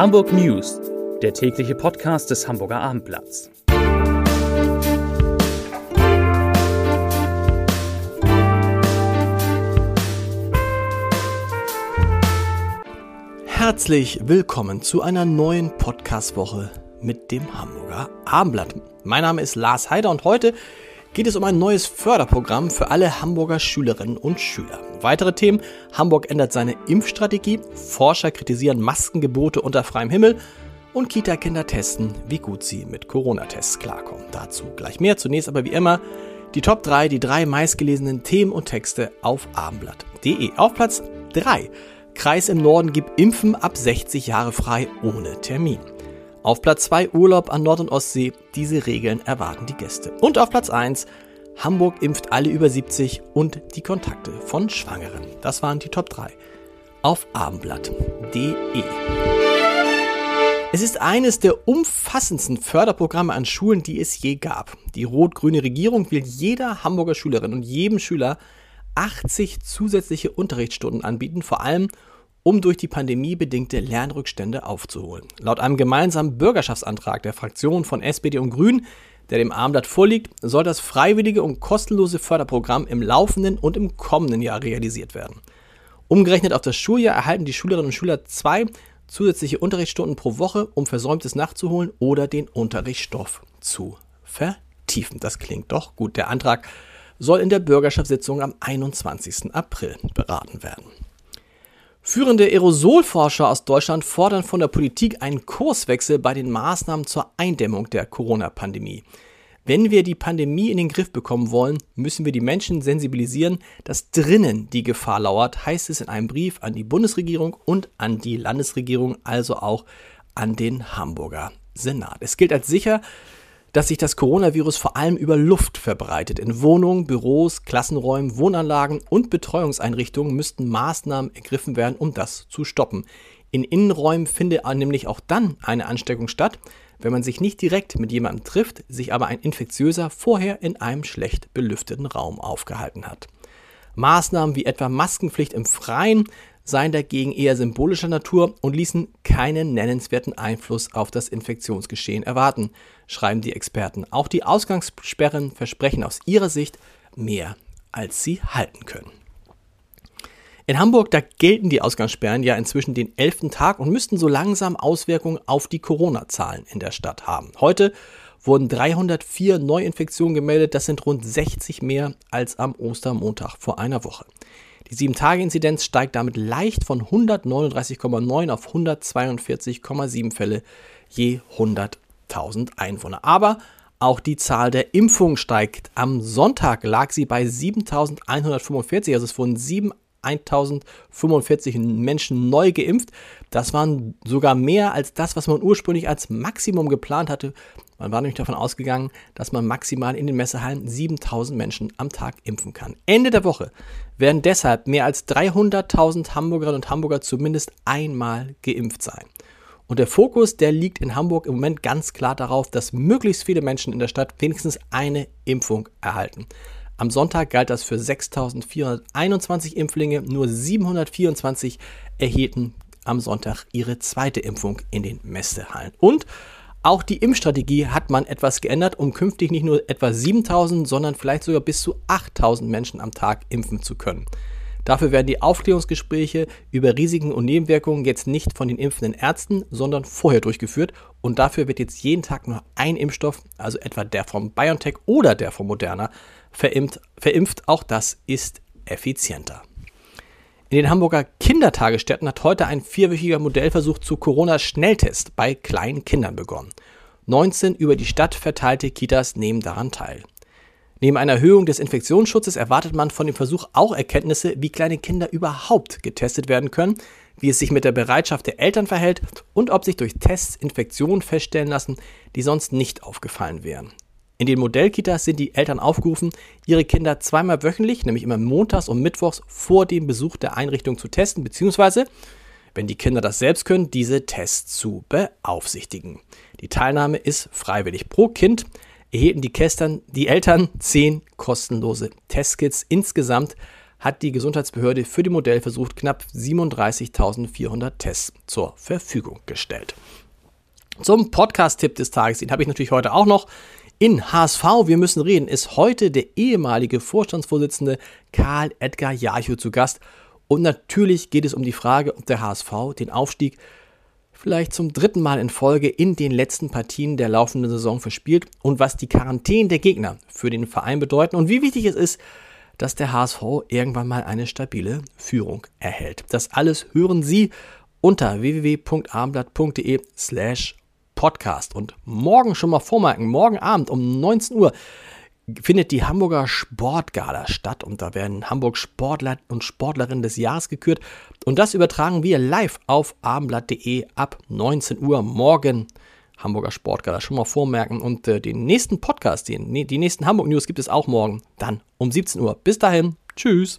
Hamburg News, der tägliche Podcast des Hamburger Abendblatts. Herzlich willkommen zu einer neuen Podcast-Woche mit dem Hamburger Abendblatt. Mein Name ist Lars Heider und heute geht es um ein neues Förderprogramm für alle Hamburger Schülerinnen und Schüler. Weitere Themen, Hamburg ändert seine Impfstrategie, Forscher kritisieren Maskengebote unter freiem Himmel und Kita-Kinder testen, wie gut sie mit Corona-Tests klarkommen. Dazu gleich mehr. Zunächst aber wie immer die Top 3, die drei meistgelesenen Themen und Texte auf abendblatt.de. Auf Platz 3. Kreis im Norden gibt Impfen ab 60 Jahre frei ohne Termin. Auf Platz 2 Urlaub an Nord- und Ostsee. Diese Regeln erwarten die Gäste. Und auf Platz 1 Hamburg impft alle über 70 und die Kontakte von Schwangeren. Das waren die Top 3 auf abendblatt.de. Es ist eines der umfassendsten Förderprogramme an Schulen, die es je gab. Die rot-grüne Regierung will jeder Hamburger Schülerin und jedem Schüler 80 zusätzliche Unterrichtsstunden anbieten, vor allem um durch die Pandemie bedingte Lernrückstände aufzuholen. Laut einem gemeinsamen Bürgerschaftsantrag der Fraktionen von SPD und Grünen, der dem Armblatt vorliegt, soll das freiwillige und kostenlose Förderprogramm im laufenden und im kommenden Jahr realisiert werden. Umgerechnet auf das Schuljahr erhalten die Schülerinnen und Schüler zwei zusätzliche Unterrichtsstunden pro Woche, um Versäumtes nachzuholen oder den Unterrichtsstoff zu vertiefen. Das klingt doch gut. Der Antrag soll in der Bürgerschaftssitzung am 21. April beraten werden. Führende Aerosolforscher aus Deutschland fordern von der Politik einen Kurswechsel bei den Maßnahmen zur Eindämmung der Corona-Pandemie. Wenn wir die Pandemie in den Griff bekommen wollen, müssen wir die Menschen sensibilisieren, dass drinnen die Gefahr lauert, heißt es in einem Brief an die Bundesregierung und an die Landesregierung, also auch an den Hamburger Senat. Es gilt als sicher, dass sich das Coronavirus vor allem über Luft verbreitet. In Wohnungen, Büros, Klassenräumen, Wohnanlagen und Betreuungseinrichtungen müssten Maßnahmen ergriffen werden, um das zu stoppen. In Innenräumen findet nämlich auch dann eine Ansteckung statt, wenn man sich nicht direkt mit jemandem trifft, sich aber ein Infektiöser vorher in einem schlecht belüfteten Raum aufgehalten hat. Maßnahmen wie etwa Maskenpflicht im Freien seien dagegen eher symbolischer Natur und ließen keinen nennenswerten Einfluss auf das Infektionsgeschehen erwarten, schreiben die Experten. Auch die Ausgangssperren versprechen aus ihrer Sicht mehr, als sie halten können. In Hamburg, da gelten die Ausgangssperren ja inzwischen den elften Tag und müssten so langsam Auswirkungen auf die Corona-Zahlen in der Stadt haben. Heute wurden 304 Neuinfektionen gemeldet, das sind rund 60 mehr als am Ostermontag vor einer Woche. Die 7-Tage-Inzidenz steigt damit leicht von 139,9 auf 142,7 Fälle je 100.000 Einwohner. Aber auch die Zahl der Impfungen steigt. Am Sonntag lag sie bei 7.145, also es wurden 7 1045 Menschen neu geimpft. Das waren sogar mehr als das, was man ursprünglich als Maximum geplant hatte. Man war nämlich davon ausgegangen, dass man maximal in den Messehallen 7000 Menschen am Tag impfen kann. Ende der Woche werden deshalb mehr als 300.000 Hamburgerinnen und Hamburger zumindest einmal geimpft sein. Und der Fokus, der liegt in Hamburg im Moment ganz klar darauf, dass möglichst viele Menschen in der Stadt wenigstens eine Impfung erhalten. Am Sonntag galt das für 6.421 Impflinge, nur 724 erhielten am Sonntag ihre zweite Impfung in den Messehallen. Und auch die Impfstrategie hat man etwas geändert, um künftig nicht nur etwa 7000, sondern vielleicht sogar bis zu 8000 Menschen am Tag impfen zu können. Dafür werden die Aufklärungsgespräche über Risiken und Nebenwirkungen jetzt nicht von den impfenden Ärzten, sondern vorher durchgeführt. Und dafür wird jetzt jeden Tag nur ein Impfstoff, also etwa der vom BioNTech oder der vom Moderna, verimpft. verimpft. Auch das ist effizienter. In den Hamburger Kindertagesstätten hat heute ein vierwöchiger Modellversuch zu Corona-Schnelltest bei kleinen Kindern begonnen. 19 über die Stadt verteilte Kitas nehmen daran teil. Neben einer Erhöhung des Infektionsschutzes erwartet man von dem Versuch auch Erkenntnisse, wie kleine Kinder überhaupt getestet werden können, wie es sich mit der Bereitschaft der Eltern verhält und ob sich durch Tests Infektionen feststellen lassen, die sonst nicht aufgefallen wären. In den Modellkitas sind die Eltern aufgerufen, ihre Kinder zweimal wöchentlich, nämlich immer montags und mittwochs, vor dem Besuch der Einrichtung zu testen, beziehungsweise, wenn die Kinder das selbst können, diese Tests zu beaufsichtigen. Die Teilnahme ist freiwillig. Pro Kind erhielten die, Kästern, die Eltern zehn kostenlose Testkits. Insgesamt hat die Gesundheitsbehörde für den Modellversuch knapp 37.400 Tests zur Verfügung gestellt. Zum Podcast-Tipp des Tages, den habe ich natürlich heute auch noch. In HSV, wir müssen reden, ist heute der ehemalige Vorstandsvorsitzende Karl Edgar Jarchow zu Gast. Und natürlich geht es um die Frage, ob der HSV den Aufstieg vielleicht zum dritten Mal in Folge in den letzten Partien der laufenden Saison verspielt und was die Quarantäne der Gegner für den Verein bedeuten und wie wichtig es ist, dass der HSV irgendwann mal eine stabile Führung erhält. Das alles hören Sie unter www.abendblatt.de slash podcast. Und morgen schon mal vormerken, morgen Abend um 19 Uhr findet die Hamburger Sportgala statt und da werden Hamburg Sportler und Sportlerinnen des Jahres gekürt und das übertragen wir live auf abendblatt.de ab 19 Uhr morgen. Hamburger Sportgala schon mal vormerken und äh, den nächsten Podcast, den, die nächsten Hamburg News gibt es auch morgen, dann um 17 Uhr. Bis dahin, tschüss.